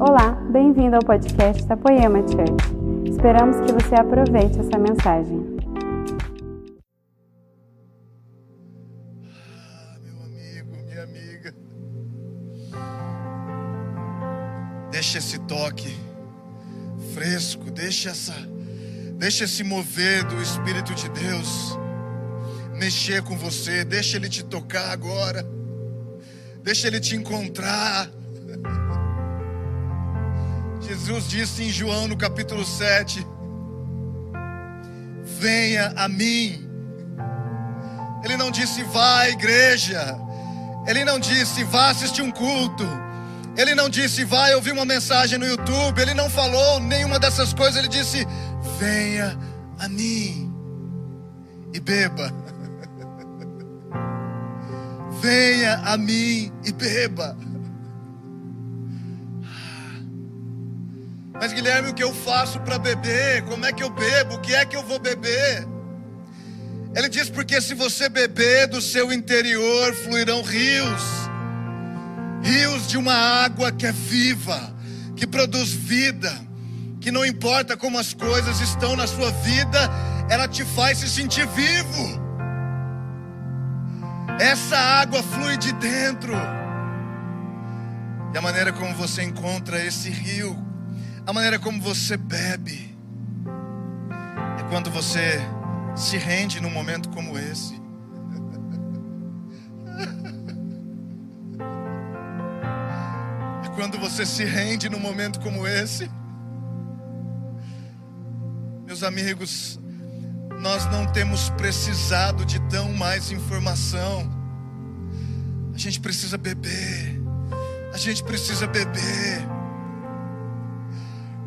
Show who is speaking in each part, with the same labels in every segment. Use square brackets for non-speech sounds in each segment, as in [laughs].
Speaker 1: Olá, bem-vindo ao podcast da Poema Church. Esperamos que você aproveite essa mensagem.
Speaker 2: Ah, meu amigo, minha amiga. Deixa esse toque fresco, deixa essa deixa esse mover do espírito de Deus mexer com você, deixa ele te tocar agora. Deixa ele te encontrar. Jesus disse em João no capítulo 7: Venha a mim. Ele não disse vá à igreja. Ele não disse vá assistir um culto. Ele não disse vai ouvir uma mensagem no YouTube. Ele não falou nenhuma dessas coisas. Ele disse venha a mim e beba. [laughs] Venha a mim e beba. Mas Guilherme, o que eu faço para beber? Como é que eu bebo? O que é que eu vou beber? Ele diz: porque se você beber do seu interior fluirão rios, rios de uma água que é viva, que produz vida, que não importa como as coisas estão na sua vida, ela te faz se sentir vivo. Essa água flui de dentro. E a maneira como você encontra esse rio a maneira como você bebe é quando você se rende num momento como esse. [laughs] É quando você se rende num momento como esse. Meus amigos, nós não temos precisado de tão mais informação. A gente precisa beber. A gente precisa beber.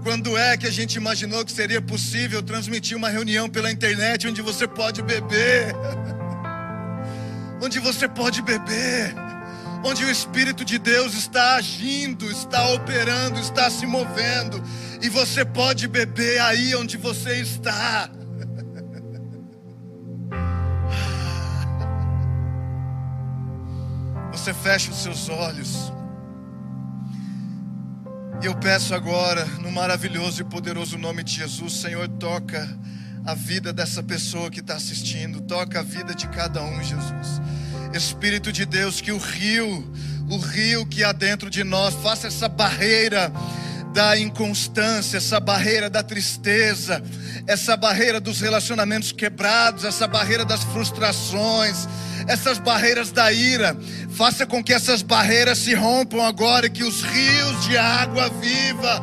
Speaker 2: Quando é que a gente imaginou que seria possível transmitir uma reunião pela internet onde você pode beber? [laughs] Onde você pode beber? Onde o Espírito de Deus está agindo, está operando, está se movendo, e você pode beber aí onde você está. [laughs] Você fecha os seus olhos. E eu peço agora, no maravilhoso e poderoso nome de Jesus, Senhor, toca a vida dessa pessoa que está assistindo, toca a vida de cada um, Jesus. Espírito de Deus, que o rio, o rio que há dentro de nós, faça essa barreira da inconstância, essa barreira da tristeza, essa barreira dos relacionamentos quebrados, essa barreira das frustrações, essas barreiras da ira. Faça com que essas barreiras se rompam agora e que os rios de água viva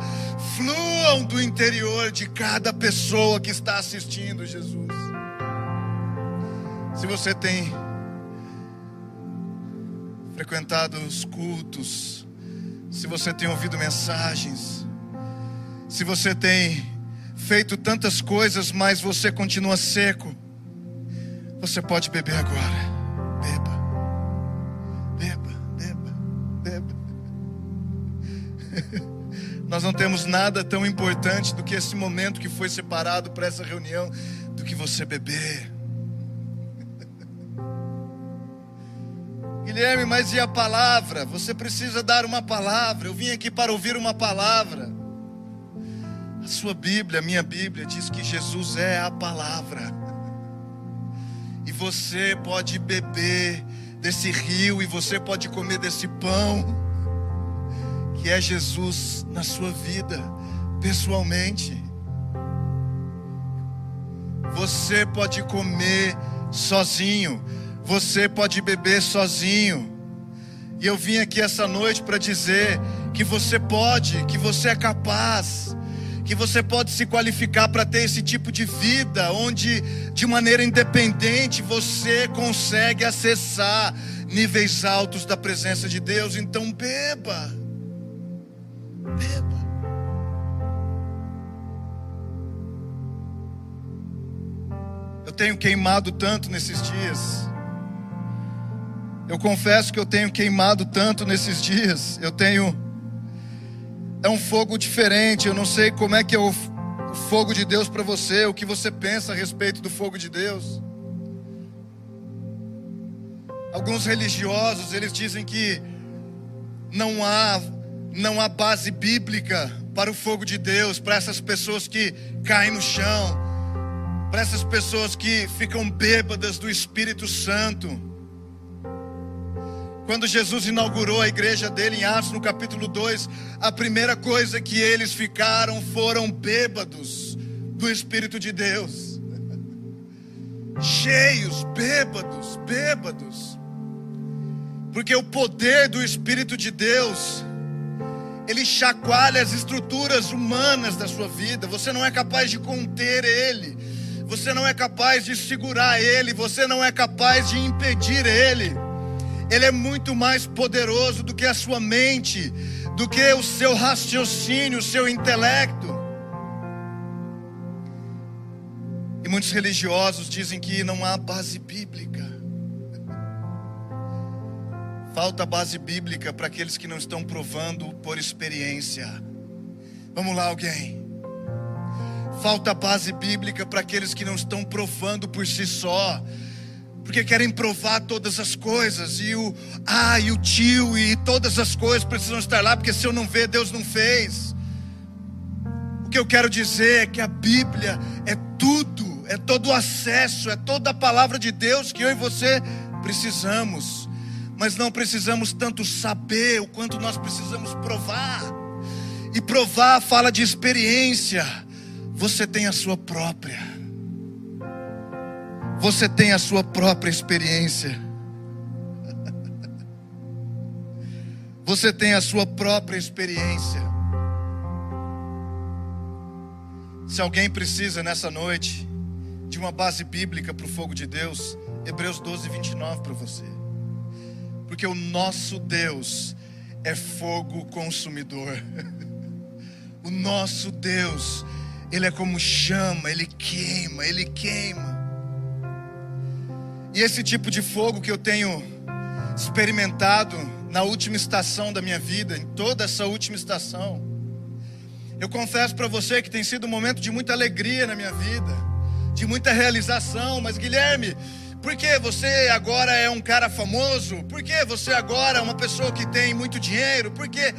Speaker 2: fluam do interior de cada pessoa que está assistindo, Jesus. Se você tem frequentado os cultos, se você tem ouvido mensagens, se você tem feito tantas coisas, mas você continua seco, você pode beber agora. Nós não temos nada tão importante do que esse momento que foi separado para essa reunião, do que você beber. [laughs] Guilherme, mas e a palavra? Você precisa dar uma palavra. Eu vim aqui para ouvir uma palavra. A sua Bíblia, a minha Bíblia, diz que Jesus é a palavra. [laughs] E você pode beber desse rio, e você pode comer desse pão, que é Jesus na sua vida, pessoalmente. Você pode comer sozinho, você pode beber sozinho. E eu vim aqui essa noite para dizer que você pode, que você é capaz, que você pode se qualificar para ter esse tipo de vida, onde de maneira independente você consegue acessar níveis altos da presença de Deus. Então beba, beba. Eu tenho queimado tanto nesses dias. Eu confesso que eu tenho queimado tanto nesses dias. Eu tenho. É um fogo diferente. Eu não sei como é que é o, fogo de Deus para você, o que você pensa a respeito do fogo de Deus. Alguns religiosos, eles dizem que não há Não há base bíblica para o fogo de Deus, para essas pessoas que caem no chão, para essas pessoas que ficam bêbadas do Espírito Santo. Quando Jesus inaugurou a igreja dele em Atos, no capítulo 2, a primeira coisa que eles ficaram foram bêbados do Espírito de Deus. Cheios, bêbados, bêbados. Porque o poder do Espírito de Deus, ele chacoalha as estruturas humanas da sua vida. Você não é capaz de conter ele. Você não é capaz de segurar ele, você não é capaz de impedir ele. Ele é muito mais poderoso do que a sua mente, do que o seu raciocínio, o seu intelecto. E muitos religiosos dizem que não há base bíblica. Falta base bíblica para aqueles que não estão provando por experiência. Vamos lá, alguém. Falta base bíblica para aqueles que não estão provando por si só porque querem provar todas as coisas, e o ah, e o tio, e todas as coisas precisam estar lá, porque se eu não ver, Deus não fez. O que eu quero dizer é que a Bíblia é tudo, é todo o acesso, é toda a palavra de Deus que eu e você precisamos, mas não precisamos tanto saber o quanto nós precisamos provar, e provar fala de experiência, você tem a sua própria. Você tem a sua própria experiência. [laughs] Você tem a sua própria experiência. Se alguém precisa nessa noite de uma base bíblica para o fogo de Deus, Hebreus 12, 29 para você. Porque o nosso Deus é fogo consumidor. [laughs] O nosso Deus, Ele é como chama, Ele queima, Ele queima. E esse tipo de fogo que eu tenho experimentado na última estação da minha vida, em toda essa última estação, eu confesso para você que tem sido um momento de muita alegria na minha vida, de muita realização, mas Guilherme, por que você agora é um cara famoso? Por que você agora é uma pessoa que tem muito dinheiro? Por que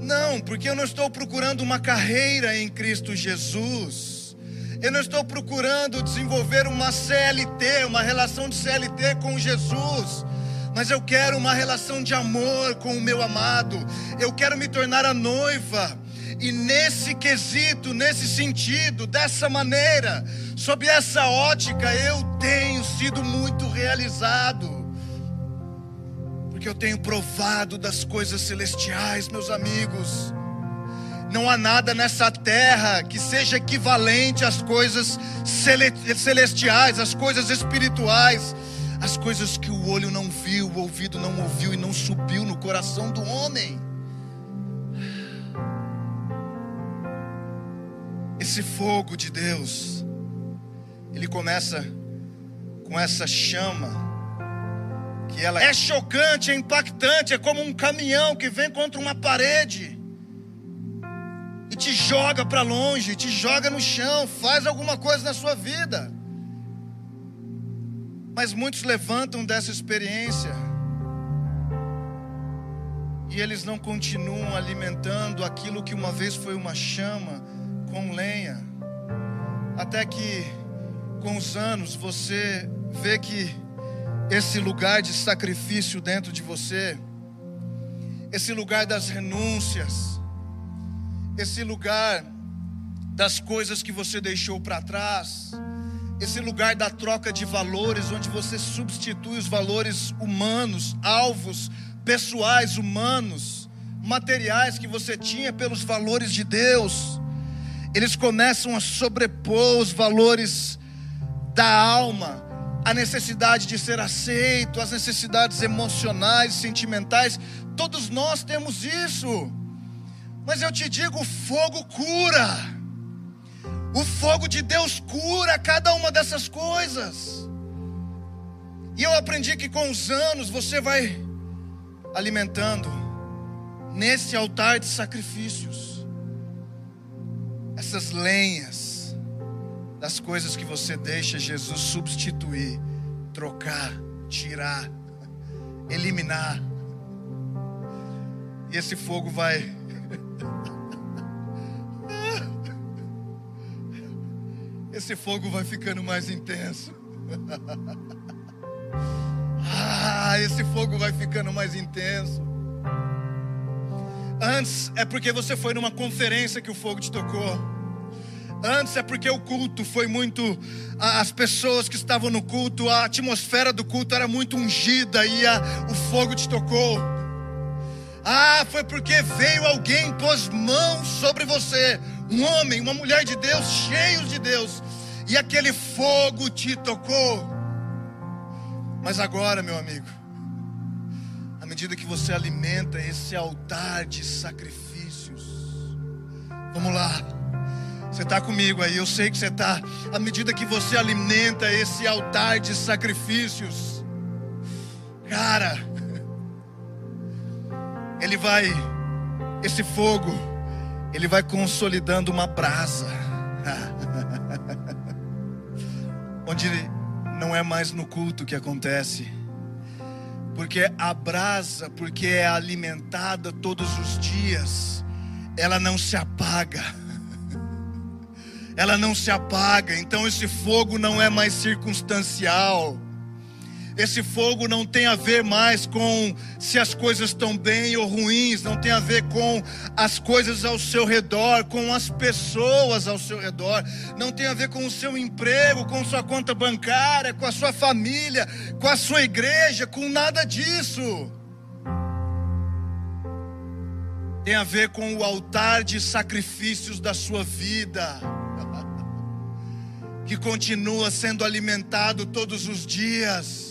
Speaker 2: não, porque eu não estou procurando uma carreira em Cristo Jesus. Eu não estou procurando desenvolver uma CLT, uma relação de CLT com Jesus. Mas eu quero uma relação de amor com o meu amado. Eu quero me tornar a noiva. E nesse quesito, nesse sentido, dessa maneira, sob essa ótica, eu tenho sido muito realizado. Porque eu tenho provado das coisas celestiais, meus amigos. Não há nada nessa terra que seja equivalente às coisas celestiais, às coisas espirituais, às coisas que o olho não viu, o ouvido não ouviu e não subiu no coração do homem. Esse fogo de Deus, ele começa com essa chama que ela é chocante, é impactante, é como um caminhão que vem contra uma parede e te joga para longe, te joga no chão, faz alguma coisa na sua vida. Mas muitos levantam dessa experiência e eles não continuam alimentando aquilo que uma vez foi uma chama com lenha, até que com os anos você vê que esse lugar de sacrifício dentro de você, esse lugar das renúncias, esse lugar das coisas que você deixou para trás, esse lugar da troca de valores, onde você substitui os valores humanos, alvos pessoais humanos, materiais que você tinha pelos valores de Deus, eles começam a sobrepor os valores da alma, a necessidade de ser aceito, as necessidades emocionais, sentimentais, todos nós temos isso. Mas eu te digo: o fogo cura. O fogo de Deus cura cada uma dessas coisas. E eu aprendi que com os anos você vai alimentando nesse altar de sacrifícios essas lenhas das coisas que você deixa Jesus substituir, trocar, tirar, [laughs] eliminar. E esse fogo vai. [laughs] Esse fogo vai ficando mais intenso. [laughs] Ah, esse fogo vai ficando mais intenso. Antes é porque você foi numa conferência que o fogo te tocou. Antes é porque o culto foi muito. As pessoas que estavam no culto, a atmosfera do culto era muito ungida e a, o fogo te tocou. Ah, foi porque veio alguém, pôs mãos sobre você, um homem, uma mulher de Deus, cheios de Deus, e aquele fogo te tocou. Mas agora, meu amigo, medida que você alimenta esse altar de sacrifícios, vamos lá. Você está comigo aí, eu sei que você está. À medida que você alimenta esse altar de sacrifícios, cara, [laughs] ele vai, esse fogo, ele vai consolidando uma brasa, [laughs] onde não é mais no culto que acontece, porque a brasa, porque é alimentada todos os dias, ela não se apaga. [laughs] Ela não se apaga, então esse fogo não é mais circunstancial. Esse fogo não tem a ver mais com se as coisas estão bem ou ruins, não tem a ver com as coisas ao seu redor, com as pessoas ao seu redor, não tem a ver com o seu emprego, com sua conta bancária, com a sua família, com a sua igreja, com nada disso. Tem a ver com o altar de sacrifícios da sua vida [laughs] que continua sendo alimentado todos os dias.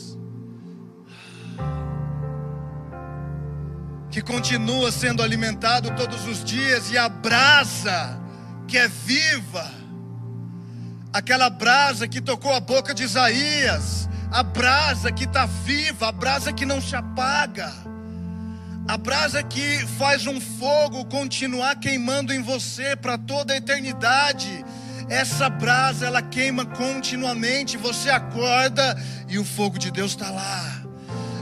Speaker 2: Que continua sendo alimentado todos os dias, e a brasa que é viva, aquela brasa que tocou a boca de Isaías, a brasa que está viva, a brasa que não se apaga, a brasa que faz um fogo continuar queimando em você para toda a eternidade. Essa brasa ela queima continuamente, você acorda e o fogo de Deus está lá.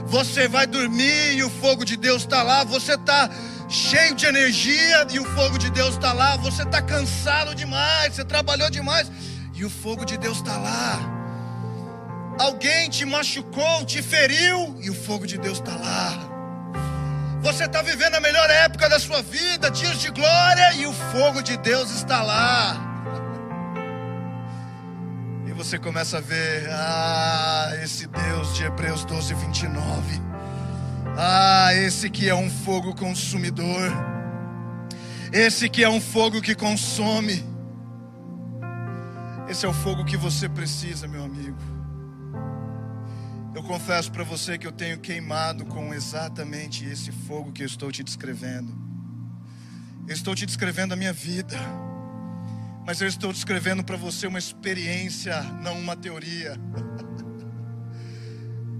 Speaker 2: Você vai dormir e o fogo de Deus está lá. Você está cheio de energia e o fogo de Deus está lá. Você está cansado demais, você trabalhou demais e o fogo de Deus está lá. Alguém te machucou, te feriu e o fogo de Deus está lá. Você está vivendo a melhor época da sua vida, dias de glória e o fogo de Deus está lá você começa a ver, ah, esse Deus de Hebreus 12, 29. Ah, esse que é um fogo consumidor. Esse que é um fogo que consome. Esse é o fogo que você precisa, meu amigo. Eu confesso para você que eu tenho queimado com exatamente esse fogo que eu estou te descrevendo. Eu estou te descrevendo a minha vida mas eu estou descrevendo para você uma experiência, não uma teoria. [laughs]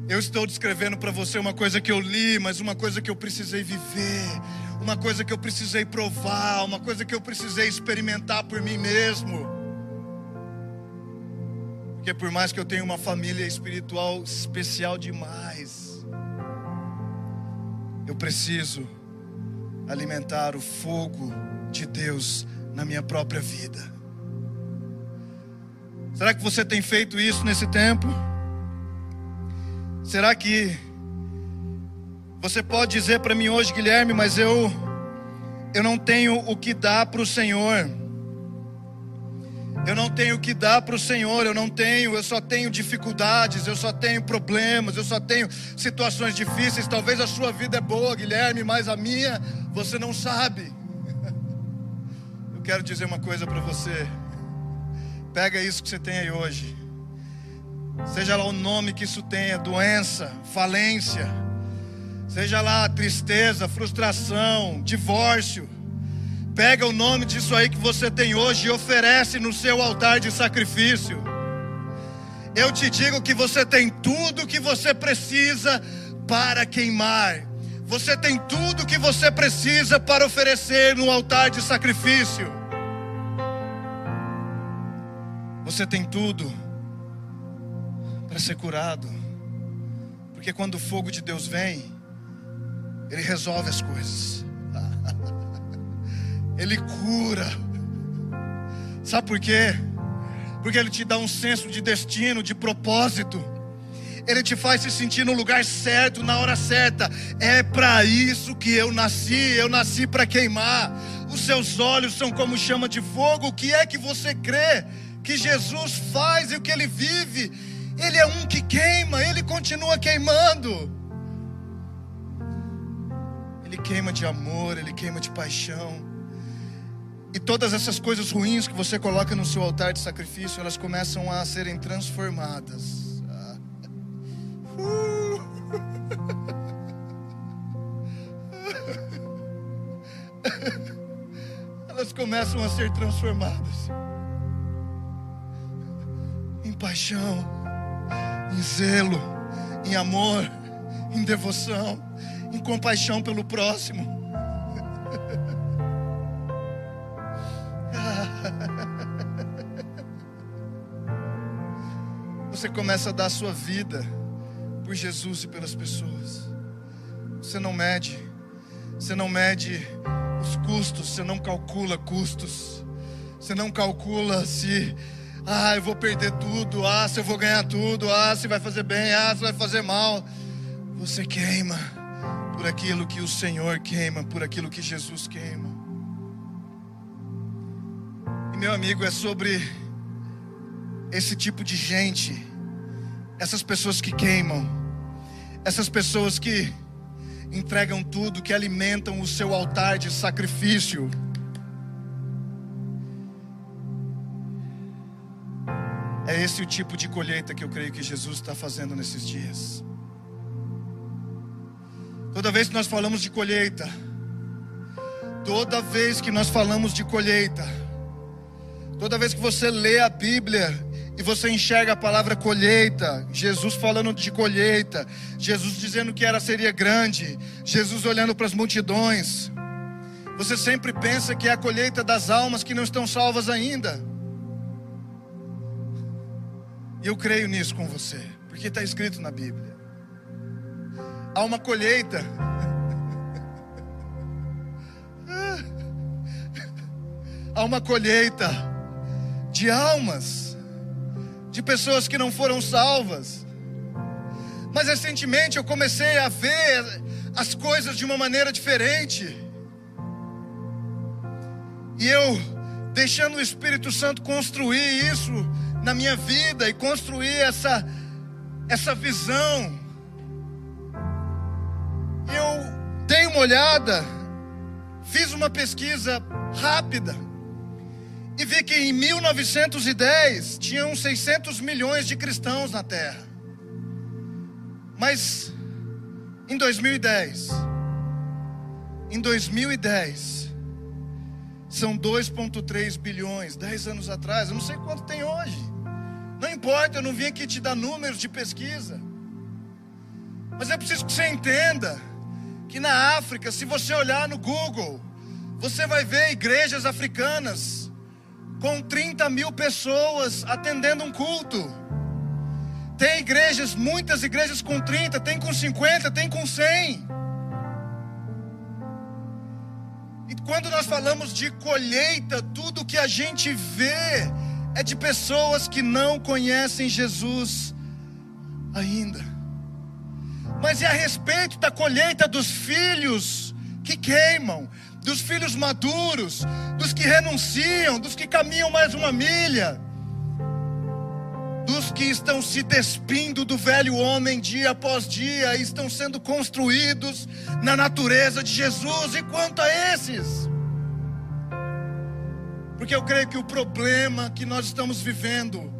Speaker 2: Eu estou descrevendo para você uma coisa que eu li, mas uma coisa que eu precisei viver, uma coisa que eu precisei provar, uma coisa que eu precisei experimentar por mim mesmo. Porque por mais que eu tenha uma família espiritual especial demais, eu preciso alimentar o fogo de Deus na minha própria vida. Será que você tem feito isso nesse tempo? Será que você pode dizer para mim hoje, Guilherme, mas eu eu não tenho o que dar para o Senhor. Eu não tenho o que dar para o Senhor, eu não tenho, eu só tenho dificuldades, eu só tenho problemas, eu só tenho situações difíceis. Talvez a sua vida é boa, Guilherme, mas a minha você não sabe. [laughs] Eu quero dizer uma coisa para você. Pega isso que você tem aí hoje. Seja lá o nome que isso tenha, doença, falência, seja lá tristeza, frustração, divórcio. Pega o nome disso aí que você tem hoje e oferece no seu altar de sacrifício. Eu te digo que você tem tudo o que você precisa para queimar. Você tem tudo o que você precisa para oferecer no altar de sacrifício. Você tem tudo para ser curado. Porque quando o fogo de Deus vem, ele resolve as coisas. [laughs] Ele cura. Sabe por quê? Porque Ele te dá um senso de destino, de propósito. Ele te faz se sentir no lugar certo, na hora certa. É para isso que eu nasci. Eu nasci para queimar. Os seus olhos são como chama de fogo. O que é que você crê que Jesus faz e o que ele vive? Ele é um que queima, ele continua queimando. Ele queima de amor, ele queima de paixão. E todas essas coisas ruins que você coloca no seu altar de sacrifício, elas começam a serem transformadas. [laughs] Elas começam a ser transformadas paixão, em zelo, em amor, em devoção, em compaixão pelo próximo. [laughs] Você começa a dar a sua vida por Jesus e pelas pessoas. Você não mede, você não mede os custos, você não calcula custos, você não calcula se, ah, eu vou perder tudo, ah, se eu vou ganhar tudo, ah, se vai fazer bem, ah, se vai fazer mal. Você queima por aquilo que o Senhor queima, por aquilo que Jesus queima. E meu amigo, é sobre esse tipo de gente, essas pessoas que queimam, essas pessoas que entregam tudo, que alimentam o seu altar de sacrifício. É esse o tipo de colheita que eu creio que Jesus está fazendo nesses dias. Toda vez que nós falamos de colheita, toda vez que nós falamos de colheita, toda vez que você lê a Bíblia e você enxerga a palavra colheita, Jesus falando de colheita, Jesus dizendo que era seria grande, Jesus olhando para as multidões. Você sempre pensa que é a colheita das almas que não estão salvas ainda. E eu creio nisso com você, porque está escrito na Bíblia. Há uma colheita. [laughs] Há uma colheita de almas de pessoas que não foram salvas. Mas recentemente eu comecei a ver as coisas de uma maneira diferente. E eu, deixando o Espírito Santo construir isso na minha vida e construir essa, essa visão, eu dei uma olhada, fiz uma pesquisa rápida e vi que em 1910 tinham 600 milhões de cristãos na Terra. Mas em 2010, em 2010, são 2,3 bilhões. 10 anos atrás, eu não sei quanto tem hoje. Não importa, eu não vim aqui te dar números de pesquisa. Mas é preciso que você entenda que na África, se você olhar no Google, você vai ver igrejas africanas com 30 mil pessoas atendendo um culto. Tem igrejas, muitas igrejas com 30, tem com 50, tem com 100. E quando nós falamos de colheita, tudo que a gente vê é de pessoas que não conhecem Jesus ainda. Mas é a respeito da colheita dos filhos que queimam, dos filhos maduros, dos que renunciam, dos que caminham mais uma milha, dos que estão se despindo do velho homem dia após dia e estão sendo construídos na natureza de Jesus. E quanto a esses? Porque eu creio que o problema que nós estamos vivendo,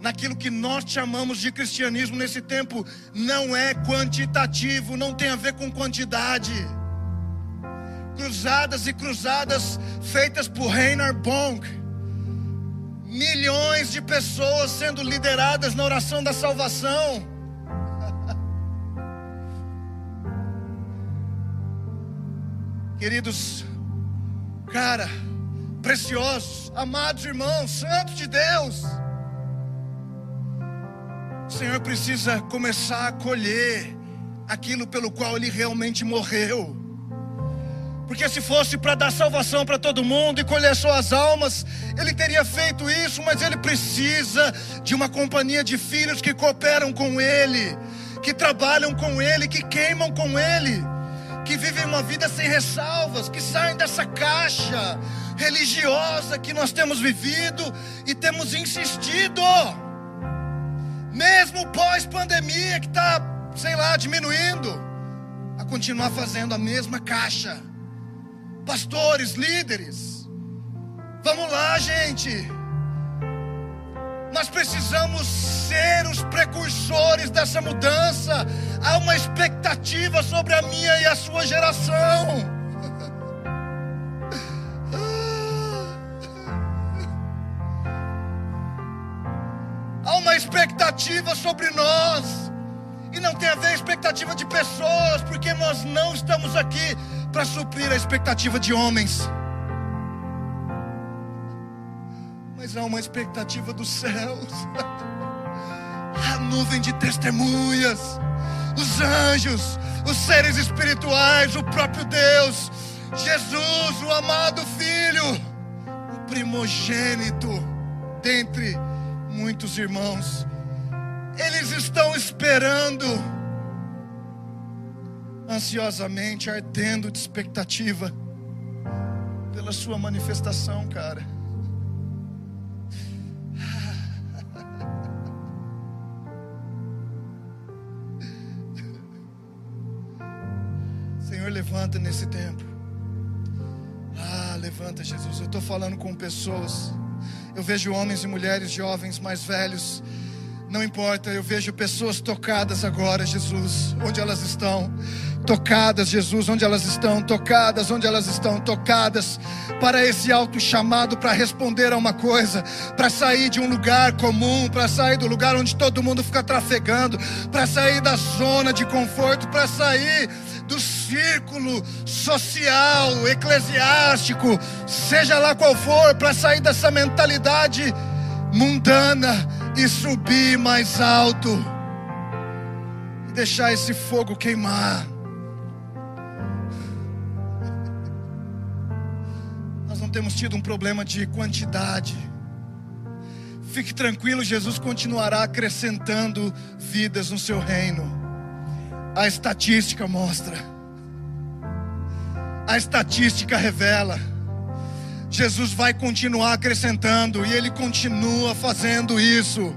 Speaker 2: naquilo que nós chamamos de cristianismo nesse tempo, não é quantitativo, não tem a ver com quantidade cruzadas e cruzadas feitas por Reinhard Bonk. Milhões de pessoas sendo lideradas na oração da salvação. [laughs] Queridos, cara, preciosos, amados irmãos, santos de Deus. O Senhor precisa começar a colher aquilo pelo qual ele realmente morreu Porque se fosse para dar salvação para todo mundo e colher só as almas, ele teria feito isso, mas ele precisa de uma companhia de filhos que cooperam com ele, que trabalham com ele, que queimam com ele, que vivem uma vida sem ressalvas, que saem dessa caixa religiosa que nós temos vivido e temos insistido, mesmo pós-pandemia que está, sei lá, diminuindo, a continuar fazendo a mesma caixa pastores, líderes. Vamos lá, gente. Nós precisamos ser os precursores dessa mudança. Há uma expectativa sobre a minha e a sua geração. Há uma expectativa sobre nós. E não tem a ver expectativa de pessoas, porque nós não estamos aqui para suprir a expectativa de homens. Mas há uma expectativa dos céus. A nuvem de testemunhas, os anjos, os seres espirituais, o próprio Deus, Jesus, o amado Filho, o primogênito dentre muitos irmãos. Eles estão esperando ansiosamente, ardendo de expectativa pela sua manifestação, cara. Levanta nesse tempo. Ah, levanta, Jesus. Eu estou falando com pessoas. Eu vejo homens e mulheres jovens, mais velhos. Não importa, eu vejo pessoas tocadas agora, Jesus, onde elas estão tocadas, Jesus, onde elas estão, tocadas, onde elas estão, tocadas, para esse alto chamado, para responder a uma coisa, para sair de um lugar comum, para sair do lugar onde todo mundo fica trafegando, para sair da zona de conforto, para sair círculo social, eclesiástico, seja lá qual for, para sair dessa mentalidade mundana e subir mais alto e deixar esse fogo queimar. temos tido um problema de quantidade. Fique tranquilo, Jesus continuará acrescentando vidas no seu reino. A estatística mostra. A estatística revela. Jesus vai continuar acrescentando e ele continua fazendo isso.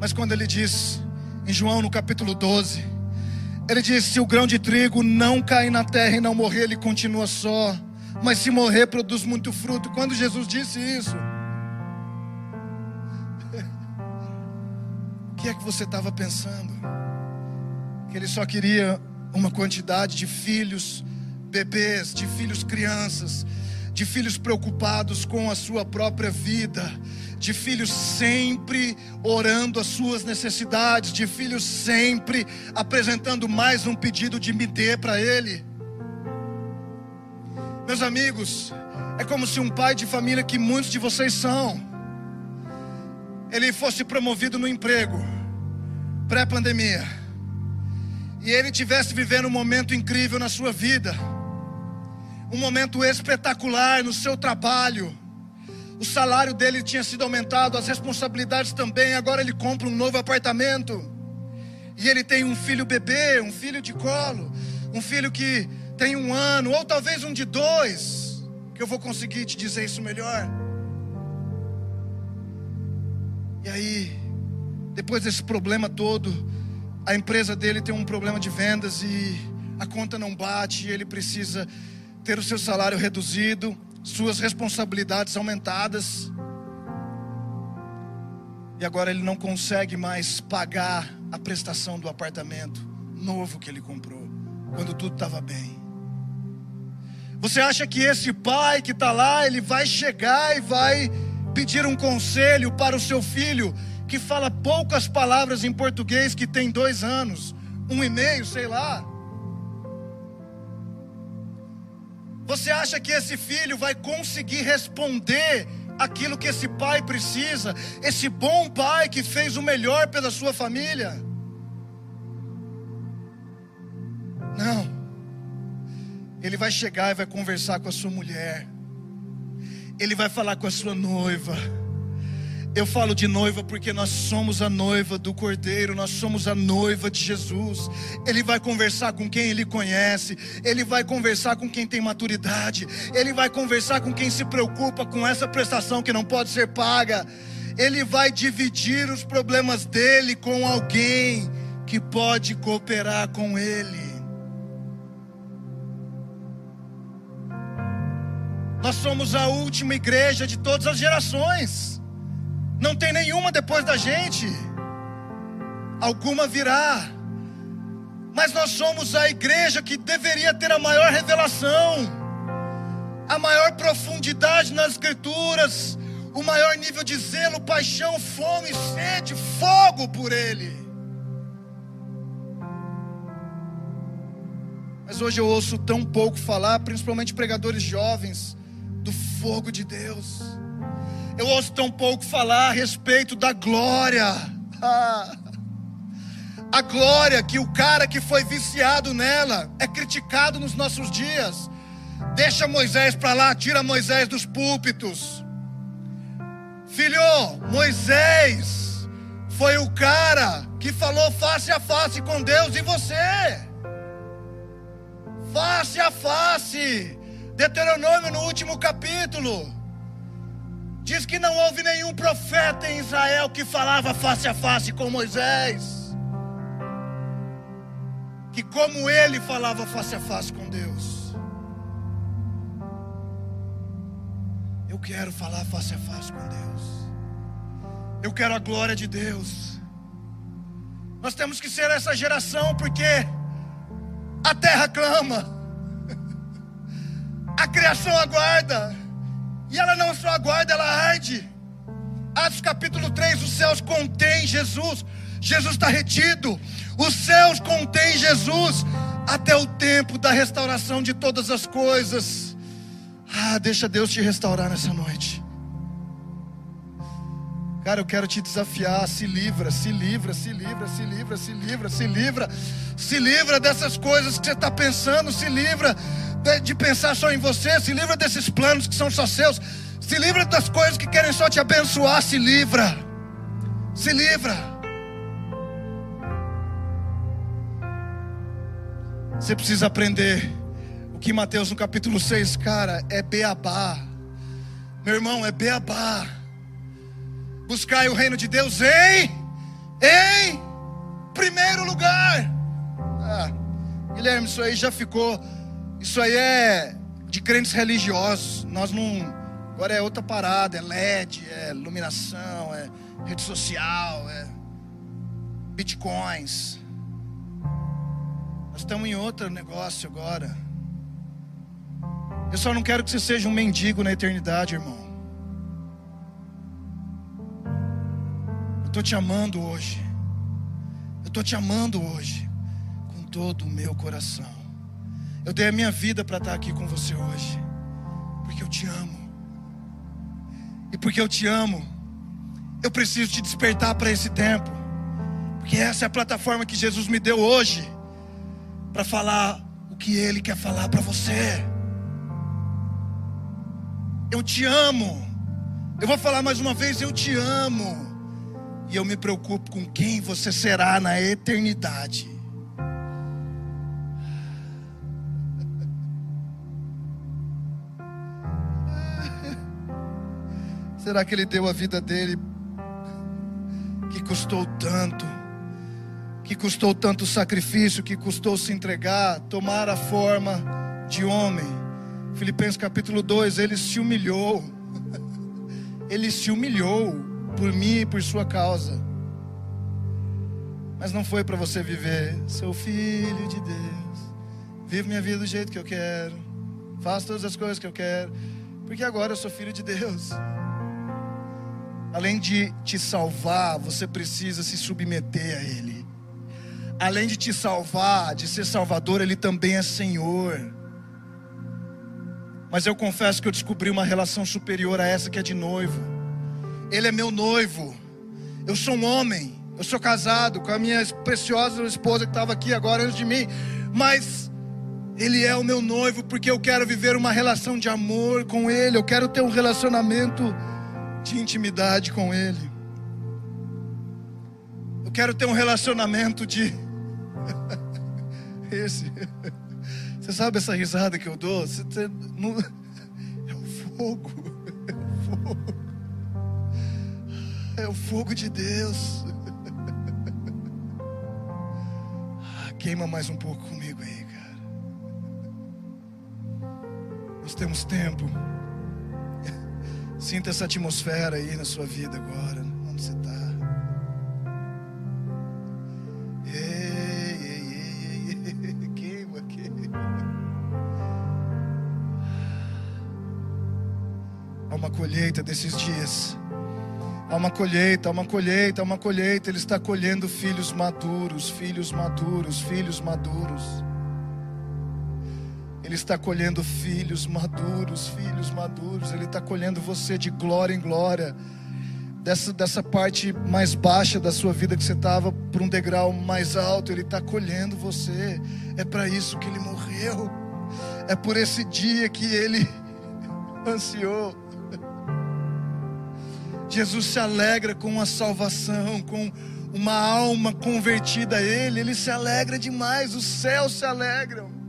Speaker 2: Mas quando ele diz em João no capítulo 12, ele disse: se o grão de trigo não cair na terra e não morrer, ele continua só. Mas se morrer, produz muito fruto. Quando Jesus disse isso, [laughs] o que é que você estava pensando? Que ele só queria uma quantidade de filhos, bebês, de filhos crianças, de filhos preocupados com a sua própria vida, de filhos sempre orando as suas necessidades, de filhos sempre apresentando mais um pedido de me dê para ele. Meus amigos, é como se um pai de família que muitos de vocês são, ele fosse promovido no emprego, pré-pandemia, e ele tivesse vivendo um momento incrível na sua vida, um momento espetacular no seu trabalho, o salário dele tinha sido aumentado, as responsabilidades também. Agora ele compra um novo apartamento. E ele tem um filho bebê, um filho de colo, um filho que tem um ano, ou talvez um de dois, que eu vou conseguir te dizer isso melhor. E aí, depois desse problema todo, a empresa dele tem um problema de vendas e a conta não bate, ele precisa ter o seu salário reduzido suas responsabilidades aumentadas. E agora ele não consegue mais pagar a prestação do apartamento novo que ele comprou, quando tudo estava bem. Você acha que esse pai que está lá, ele vai chegar e vai pedir um conselho para o seu filho que fala poucas palavras em português, que tem dois anos, um e meio, sei lá. Você acha que esse filho vai conseguir responder aquilo que esse pai precisa? Esse bom pai que fez o melhor pela sua família? Não. Ele vai chegar e vai conversar com a sua mulher. Ele vai falar com a sua noiva eu falo de noiva porque nós somos a noiva do Cordeiro, nós somos a noiva de Jesus. Ele vai conversar com quem ele conhece, ele vai conversar com quem tem maturidade, ele vai conversar com quem se preocupa com essa prestação que não pode ser paga. Ele vai dividir os problemas dele com alguém que pode cooperar com ele. Nós somos a última igreja de todas as gerações. Não tem nenhuma depois da gente. Alguma virá. Mas nós somos a igreja que deveria ter a maior revelação, a maior profundidade nas Escrituras, o maior nível de zelo, paixão, fome, sede, fogo por Ele. Mas hoje eu ouço tão pouco falar, principalmente pregadores jovens, do fogo de Deus. Eu ouço tão pouco falar a respeito da glória. [laughs] A glória que o cara que foi viciado nela é criticado nos nossos dias. Deixa Moisés para lá, tira Moisés dos púlpitos. Filho, Moisés foi o cara que falou face a face com Deus e você. Face a face. Deuteronômio no último capítulo. Diz que não houve nenhum profeta em Israel que falava face a face com Moisés. Que como ele falava face a face com Deus. Eu quero falar face a face com Deus. Eu quero a glória de Deus. Nós temos que ser essa geração porque a terra clama, [laughs] a criação aguarda. E ela não só aguarda, ela arde. Atos capítulo 3: os céus contêm Jesus. Jesus está retido. Os céus contêm Jesus até o tempo da restauração de todas as coisas. Ah, deixa Deus te restaurar nessa noite. Cara, eu quero te desafiar, se livra, se livra, se livra, se livra, se livra, se livra, se livra dessas coisas que você está pensando, se livra de pensar só em você, se livra desses planos que são só seus, se livra das coisas que querem só te abençoar, se livra, se livra. Você precisa aprender o que Mateus no capítulo 6, cara, é beabá. Meu irmão, é beabá. Buscai o reino de Deus em, em primeiro lugar. Ah, Guilherme, isso aí já ficou isso aí é de crentes religiosos. Nós não. Agora é outra parada, é LED, é iluminação, é rede social, é bitcoins. Nós estamos em outro negócio agora. Eu só não quero que você seja um mendigo na eternidade, irmão. Eu estou te amando hoje. Eu estou te amando hoje com todo o meu coração. Eu dei a minha vida para estar aqui com você hoje, porque eu te amo. E porque eu te amo, eu preciso te despertar para esse tempo, porque essa é a plataforma que Jesus me deu hoje para falar o que Ele quer falar para você. Eu te amo. Eu vou falar mais uma vez: eu te amo. E eu me preocupo com quem você será na eternidade. Será que ele deu a vida dele que custou tanto? Que custou tanto sacrifício, que custou se entregar, tomar a forma de homem. Filipenses capítulo 2, ele se humilhou. [laughs] Ele se humilhou por mim e por sua causa. Mas não foi para você viver, seu filho de Deus. Vivo minha vida do jeito que eu quero. Faço todas as coisas que eu quero. Porque agora eu sou filho de Deus. Além de te salvar, você precisa se submeter a Ele. Além de te salvar, de ser Salvador, Ele também é Senhor. Mas eu confesso que eu descobri uma relação superior a essa que é de noivo. Ele é meu noivo. Eu sou um homem. Eu sou casado com a minha preciosa esposa que estava aqui agora antes de mim. Mas Ele é o meu noivo porque eu quero viver uma relação de amor com Ele, eu quero ter um relacionamento de intimidade com Ele. Eu quero ter um relacionamento de. [laughs] Esse. Você sabe essa risada que eu dou? Você, não... É o fogo. É o fogo. É o fogo de Deus. Ah, queima mais um pouco comigo aí, cara. Nós temos tempo. Sinta essa atmosfera aí na sua vida agora, onde você está. Ei, ei, ei, ei, [laughs] queima, queima. Há uma colheita desses dias. Há uma colheita, há uma colheita, há uma colheita. Ele está colhendo filhos maduros, filhos maduros, filhos maduros. Ele está colhendo filhos maduros, filhos maduros. Ele está colhendo você de glória em glória. Dessa, dessa parte mais baixa da sua vida que você estava para um degrau mais alto, Ele está colhendo você. É para isso que Ele morreu. É por esse dia que Ele [laughs] ansiou. Jesus se alegra com a salvação, com uma alma convertida a Ele. Ele se alegra demais. Os céus se alegram.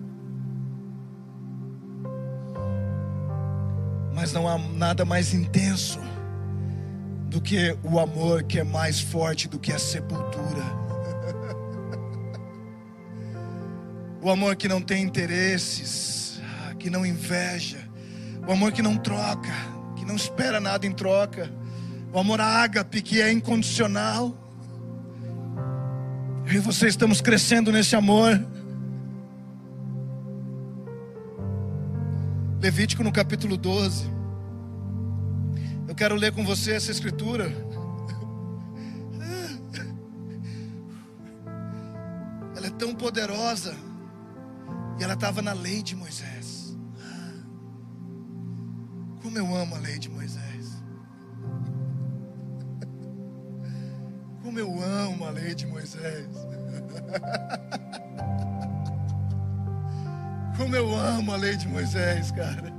Speaker 2: Não há nada mais intenso do que o amor que é mais forte do que a sepultura. O amor que não tem interesses, que não inveja, o amor que não troca, que não espera nada em troca, o amor ágape que é incondicional. Eu e você estamos crescendo nesse amor. Levítico no capítulo 12. Eu quero ler com você essa escritura. Ela é tão poderosa. E ela estava na lei de Moisés. Como eu amo a lei de Moisés. Como eu amo a lei de Moisés. Como eu amo a lei de Moisés, cara.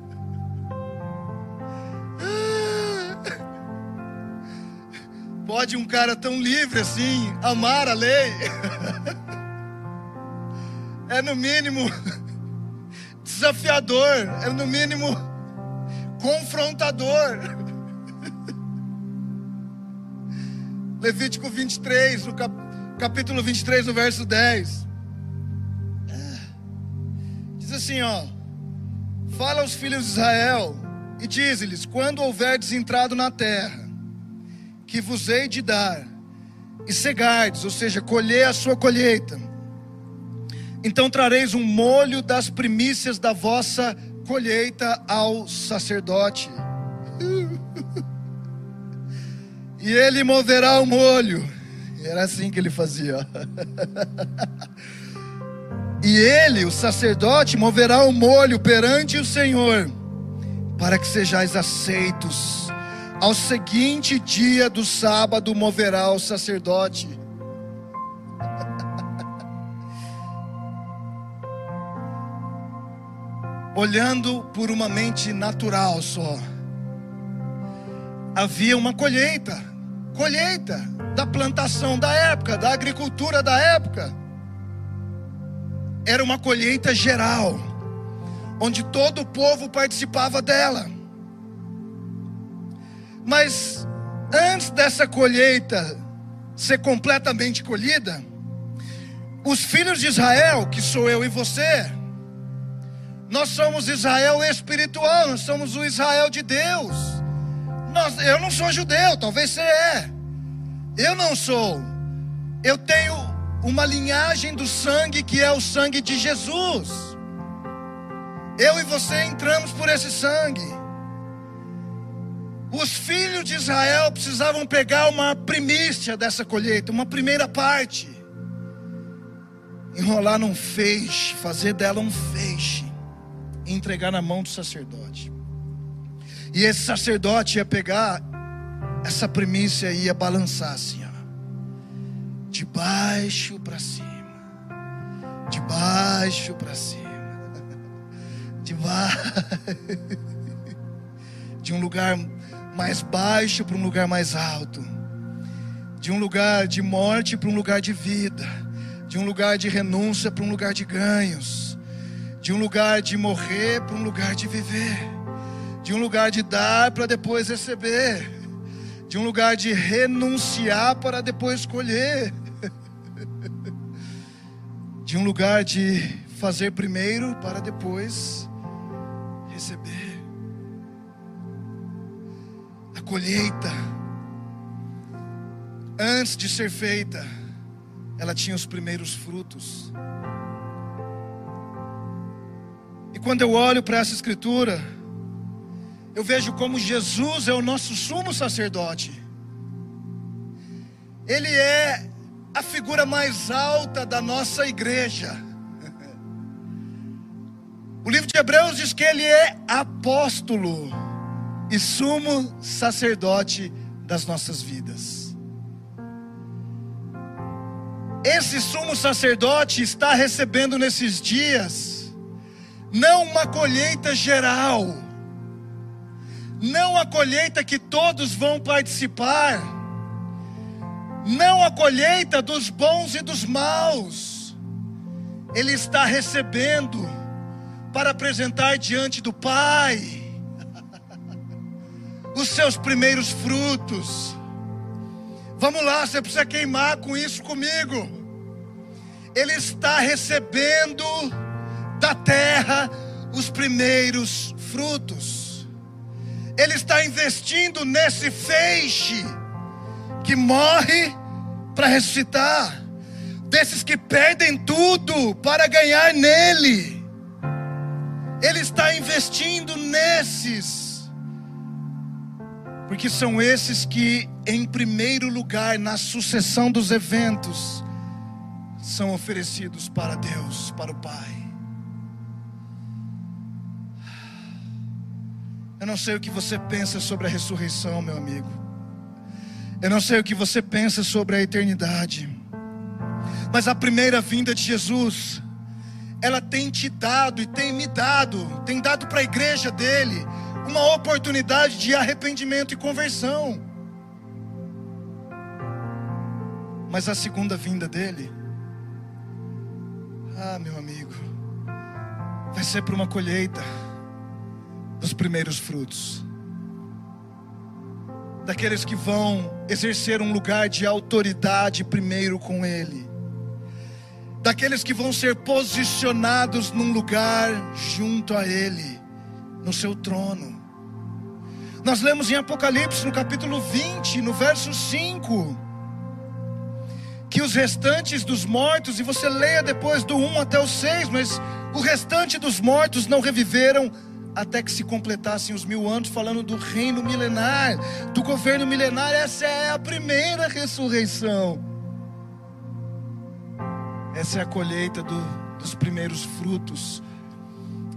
Speaker 2: Pode um cara tão livre assim amar a lei? É no mínimo desafiador, é no mínimo confrontador. Levítico 23, no capítulo 23, no verso 10 assim, ó: Fala aos filhos de Israel e diz-lhes: Quando houverdes entrado na terra, que vos hei de dar, e cegardes, ou seja, colher a sua colheita, então trareis um molho das primícias da vossa colheita ao sacerdote. [laughs] e ele moverá o molho. Era assim que ele fazia. [laughs] E ele, o sacerdote, moverá o molho perante o Senhor, para que sejais aceitos. Ao seguinte dia do sábado moverá o sacerdote. [laughs] Olhando por uma mente natural só, havia uma colheita, colheita da plantação da época, da agricultura da época era uma colheita geral, onde todo o povo participava dela. Mas antes dessa colheita ser completamente colhida, os filhos de Israel, que sou eu e você, nós somos Israel espiritual, nós somos o Israel de Deus. Nós, eu não sou judeu, talvez você é. Eu não sou. Eu tenho uma linhagem do sangue que é o sangue de Jesus. Eu e você entramos por esse sangue. Os filhos de Israel precisavam pegar uma primícia dessa colheita, uma primeira parte, enrolar num feixe, fazer dela um feixe, e entregar na mão do sacerdote. E esse sacerdote ia pegar essa primícia e ia balançar assim de baixo para cima, de baixo para cima. [laughs] transformar [laughs] de um lugar mais baixo para um lugar mais alto, de um lugar de morte para um lugar de vida, de um lugar de renúncia para um lugar de ganhos, de um lugar de morrer para um lugar de viver, de um lugar de dar para depois receber, de um lugar de renunciar para depois colher, de um lugar de fazer primeiro para depois colheita, antes de ser feita, ela tinha os primeiros frutos. E quando eu olho para essa escritura, eu vejo como Jesus é o nosso sumo sacerdote. Ele é a figura mais alta da nossa igreja. [laughs] O livro de Hebreus diz que ele é apóstolo e sumo sacerdote das nossas vidas. Esse sumo sacerdote está recebendo nesses dias não uma colheita geral, não a colheita que todos vão participar, não a colheita dos bons e dos maus, ele está recebendo para apresentar diante do Pai os seus primeiros frutos. Vamos lá, você precisa queimar com isso comigo. Ele está recebendo da terra os primeiros frutos. Ele está investindo nesse feixe que morre para ressuscitar, desses que perdem tudo para ganhar nele. Ele está investindo nesses, porque são esses que, em primeiro lugar, na sucessão dos eventos, são oferecidos para Deus, para o Pai. Eu não sei o que você pensa sobre a ressurreição, meu amigo. Eu não sei o que você pensa sobre a eternidade. Mas a primeira vinda de Jesus ela tem te dado e tem me dado, tem dado para a igreja dele uma oportunidade de arrependimento e conversão. Mas a segunda vinda dele, ah, meu amigo, vai ser para uma colheita dos primeiros frutos. Daqueles que vão exercer um lugar de autoridade primeiro com Ele daqueles que vão ser posicionados num lugar junto a Ele, no seu trono. Nós lemos em Apocalipse, no capítulo 20, no verso 5, que os restantes dos mortos, e você leia depois do 1 até o 6, mas o restante dos mortos não reviveram até que se completassem os mil anos, falando do reino milenar, do governo milenar. Essa é a primeira ressurreição. Essa é a colheita do, dos primeiros frutos,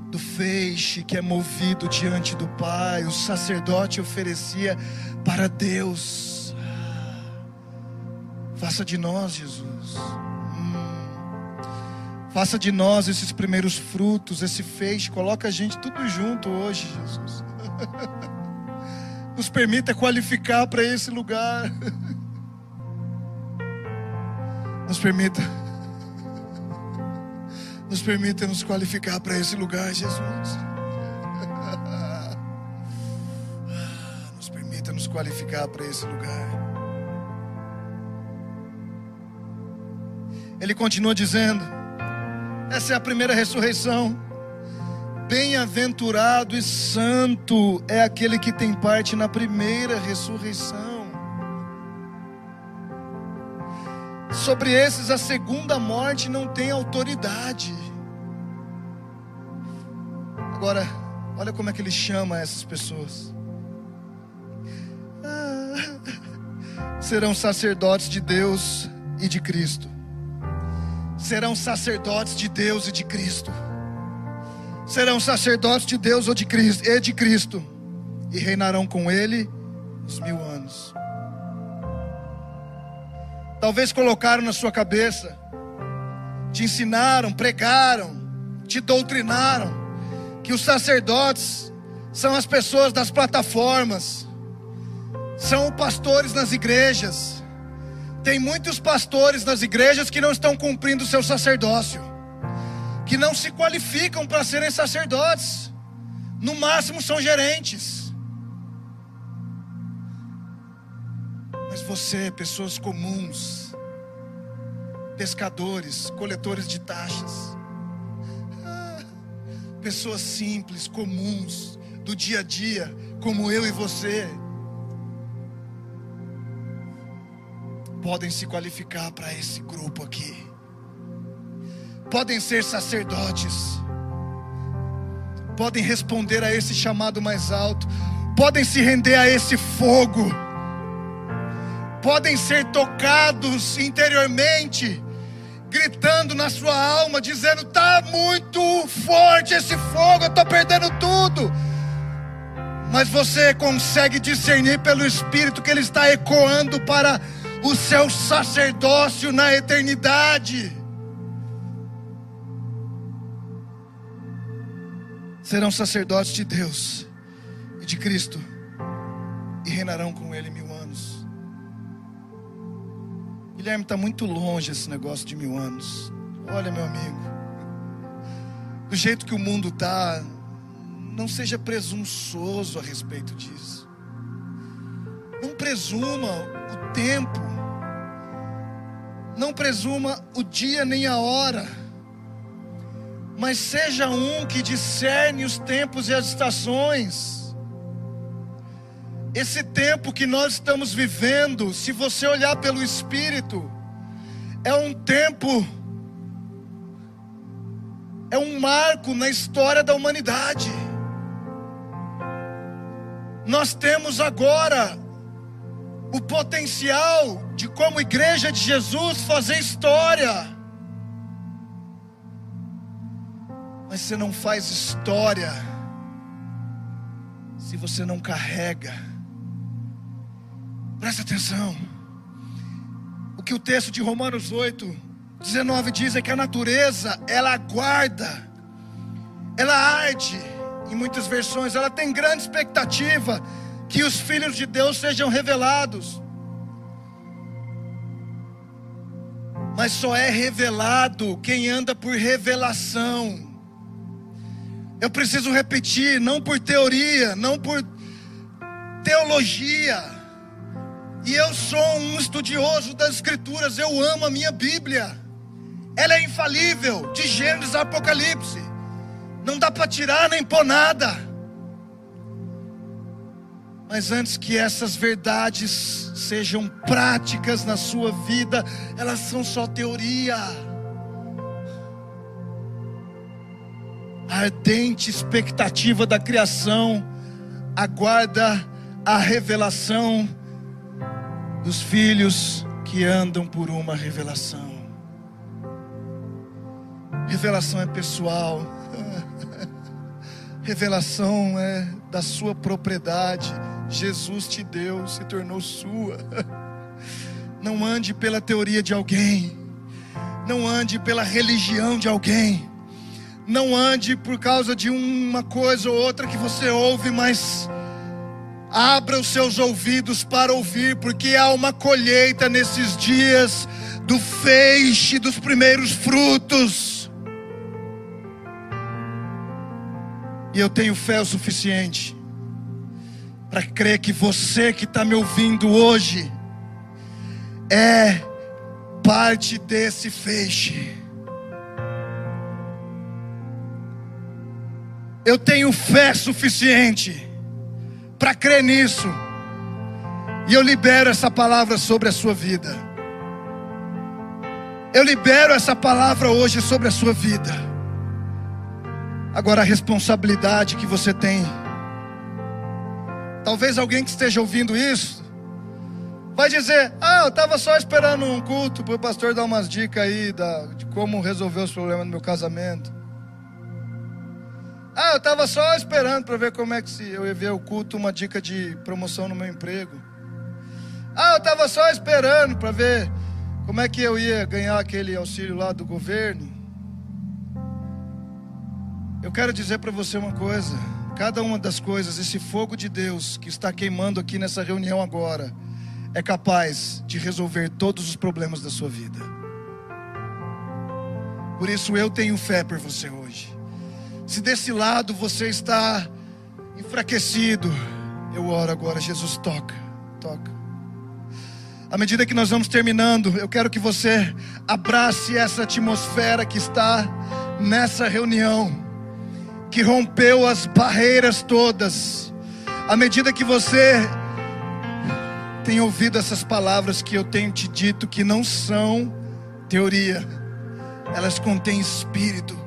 Speaker 2: do feixe que é movido diante do Pai. O sacerdote oferecia para Deus. Faça de nós, Jesus. Hum. Faça de nós esses primeiros frutos, esse feixe. Coloca a gente tudo junto hoje, Jesus. Nos permita qualificar para esse lugar. Nos permita nos permita nos qualificar para esse lugar, Jesus. [laughs] Nos permita nos qualificar para esse lugar. Ele continua dizendo: essa é a primeira ressurreição. Bem-aventurado e santo é aquele que tem parte na primeira ressurreição. Sobre esses a segunda morte não tem autoridade. Agora, olha como é que ele chama essas pessoas. Ah, serão sacerdotes de Deus e de Cristo. Serão sacerdotes de Deus e de Cristo. Serão sacerdotes de Deus ou de Cristo e de Cristo e reinarão com ele os mil anos. Talvez colocaram na sua cabeça, te ensinaram, pregaram, te doutrinaram, que os sacerdotes são as pessoas das plataformas, são pastores nas igrejas. Tem muitos pastores nas igrejas que não estão cumprindo o seu sacerdócio, que não se qualificam para serem sacerdotes, no máximo são gerentes. Mas você, pessoas comuns, pescadores, coletores de taxas, [laughs] pessoas simples, comuns, do dia a dia, como eu e você, podem se qualificar para esse grupo aqui, podem ser sacerdotes, podem responder a esse chamado mais alto, podem se render a esse fogo, podem ser tocados interiormente, gritando na sua alma, dizendo: está muito forte esse fogo, eu estou perdendo tudo. Mas você consegue discernir pelo Espírito que ele está ecoando para o seu sacerdócio na eternidade. Serão sacerdotes de Deus e de Cristo e reinarão com Ele mil Guilherme, está muito longe esse negócio de mil anos. Olha, meu amigo, do jeito que o mundo está, não seja presunçoso a respeito disso. Não presuma o tempo, não presuma o dia nem a hora, mas seja um que discerne os tempos e as estações. Esse tempo que nós estamos vivendo, se você olhar pelo Espírito, é um tempo, é um marco na história da humanidade. Nós temos agora o potencial de, como igreja de Jesus, fazer história. Mas você não faz história se você não carrega. Presta atenção. O que o texto de Romanos 8, 19 diz é que a natureza, ela aguarda, ela arde, em muitas versões, ela tem grande expectativa que os filhos de Deus sejam revelados. Mas só é revelado quem anda por revelação. Eu preciso repetir, não por teoria, não por teologia. E eu sou um estudioso das Escrituras, eu amo a minha Bíblia. Ela é infalível, de Gênesis a Apocalipse. Não dá para tirar nem pôr nada. Mas antes que essas verdades sejam práticas na sua vida, elas são só teoria. A ardente expectativa da criação aguarda a revelação dos filhos que andam por uma revelação. Revelação é pessoal. [laughs] Revelação é da sua propriedade. Jesus te deu, se tornou sua. [laughs] Não ande pela teoria de alguém. Não ande pela religião de alguém. Não ande por causa de uma coisa ou outra que você ouve, mas abra os seus ouvidos para ouvir, porque há uma colheita nesses dias do feixe dos primeiros frutos. E eu tenho fé o suficiente para crer que você que está me ouvindo hoje é parte desse feixe. Eu tenho fé suficiente para crer nisso. E eu libero essa palavra sobre a sua vida. Eu libero essa palavra hoje sobre a sua vida. Agora a responsabilidade que você tem Talvez alguém que esteja ouvindo isso vai dizer: Ah, eu estava só esperando um culto para o pastor dar umas dicas aí da, de como resolver os problemas do meu casamento. Ah, eu estava só esperando para ver como é que se eu ia ver o culto, uma dica de promoção no meu emprego. Ah, eu estava só esperando para ver como é que eu ia ganhar aquele auxílio lá do governo. Eu quero dizer para você uma coisa: cada uma das coisas, esse fogo de Deus que está queimando aqui nessa reunião agora, é capaz de resolver todos os problemas da sua vida. Por isso eu tenho fé por você hoje. Se desse lado você está enfraquecido, eu oro agora, Jesus toca, toca. À medida que nós vamos terminando, eu quero que você abrace essa atmosfera que está nessa reunião, que rompeu as barreiras todas. À medida que você tem ouvido essas palavras que eu tenho te dito, que não são teoria, elas contêm espírito,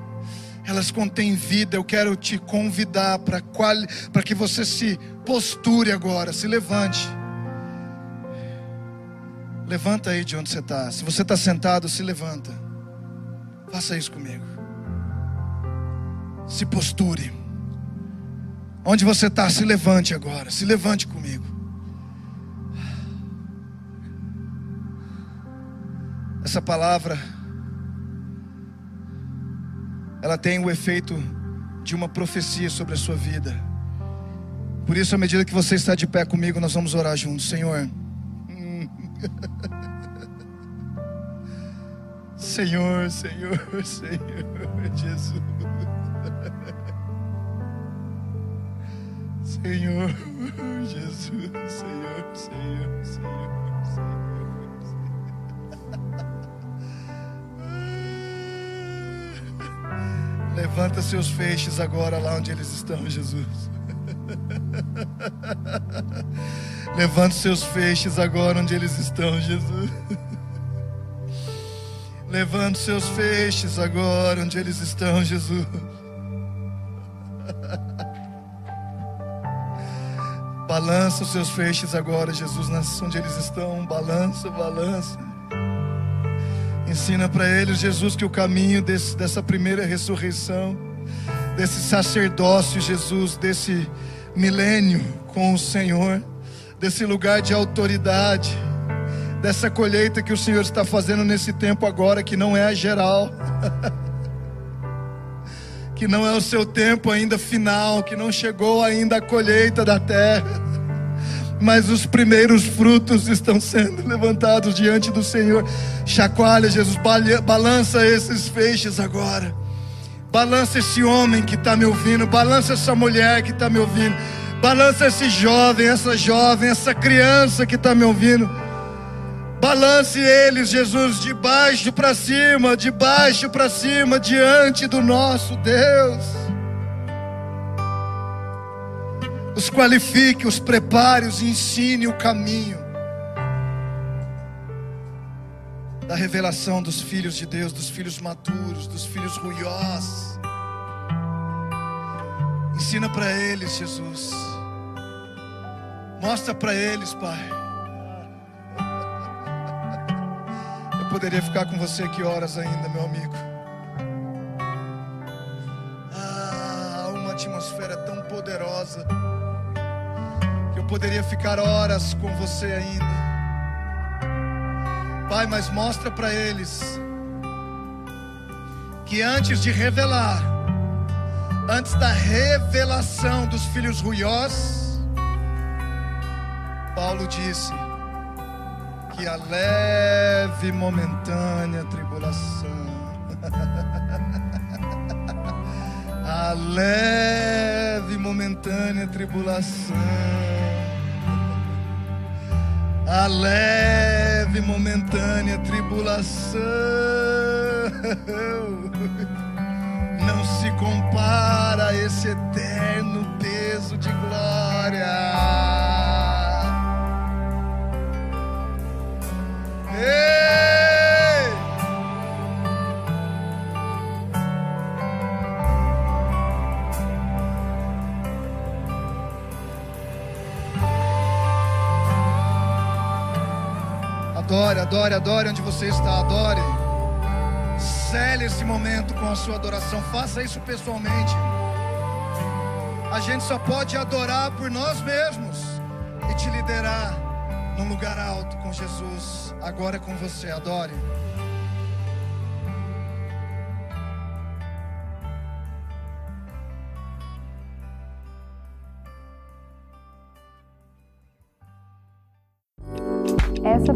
Speaker 2: elas contêm vida. Eu quero te convidar para que você se posture agora, se levante. Levanta aí de onde você está. Se você está sentado, se levanta. Faça isso comigo. Se posture. Onde você está, se levante agora. Se levante comigo. Essa palavra, ela tem o efeito de uma profecia sobre a sua vida. Por isso, à medida que você está de pé comigo, nós vamos orar juntos. Senhor. [laughs] Senhor, Senhor, Senhor, Jesus. Senhor, Jesus, Senhor, Senhor, Senhor, Senhor. Levanta seus feixes agora lá onde eles estão, Jesus. Levante seus feixes agora onde eles estão, Jesus. Levante seus feixes agora onde eles estão, Jesus. Balança os seus feixes agora, Jesus, onde eles estão. Balança, balança. Ensina para eles, Jesus, que o caminho desse, dessa primeira ressurreição, desse sacerdócio, Jesus, desse milênio com o Senhor, desse lugar de autoridade, dessa colheita que o Senhor está fazendo nesse tempo agora, que não é a geral, [laughs] que não é o seu tempo ainda final, que não chegou ainda a colheita da terra, mas os primeiros frutos estão sendo levantados diante do Senhor. Chacoalha, Jesus, balança esses feixes agora. Balança esse homem que está me ouvindo, balança essa mulher que está me ouvindo, balança esse jovem, essa jovem, essa criança que está me ouvindo. Balance eles, Jesus, de baixo para cima, de baixo para cima, diante do nosso Deus. Os qualifique, os prepare, os ensine o caminho da revelação dos filhos de Deus, dos filhos maduros, dos filhos ruiós. Ensina para eles, Jesus. Mostra para eles, Pai. Eu poderia ficar com você aqui horas ainda, meu amigo. Ah, uma atmosfera tão poderosa poderia ficar horas com você ainda. Pai, mas mostra para eles que antes de revelar, antes da revelação dos filhos ruiós, Paulo disse que a leve momentânea tribulação, [laughs] a leve momentânea tribulação, a leve momentânea tribulação não se compara a esse eterno peso de glória. Adore, adore, adore onde você está, adore. Cele esse momento com a sua adoração, faça isso pessoalmente. A gente só pode adorar por nós mesmos e te liderar num lugar alto com Jesus. Agora é com você, adore.